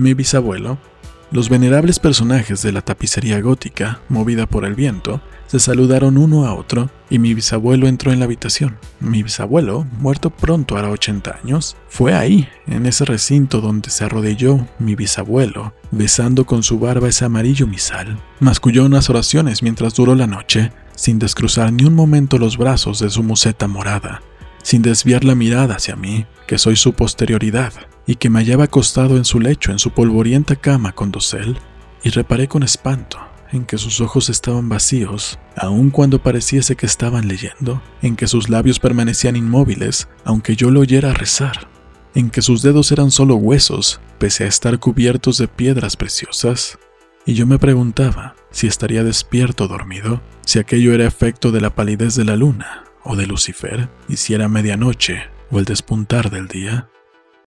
Mi bisabuelo. Los venerables personajes de la tapicería gótica, movida por el viento, se saludaron uno a otro y mi bisabuelo entró en la habitación. Mi bisabuelo, muerto pronto hará 80 años, fue ahí, en ese recinto donde se arrodilló mi bisabuelo, besando con su barba ese amarillo misal. Masculló unas oraciones mientras duró la noche, sin descruzar ni un momento los brazos de su museta morada, sin desviar la mirada hacia mí, que soy su posterioridad, y que me hallaba acostado en su lecho en su polvorienta cama con dosel, y reparé con espanto en que sus ojos estaban vacíos, aun cuando pareciese que estaban leyendo, en que sus labios permanecían inmóviles, aunque yo lo oyera rezar, en que sus dedos eran solo huesos, pese a estar cubiertos de piedras preciosas. Y yo me preguntaba si estaría despierto o dormido, si aquello era efecto de la palidez de la luna o de Lucifer, y si era medianoche o el despuntar del día.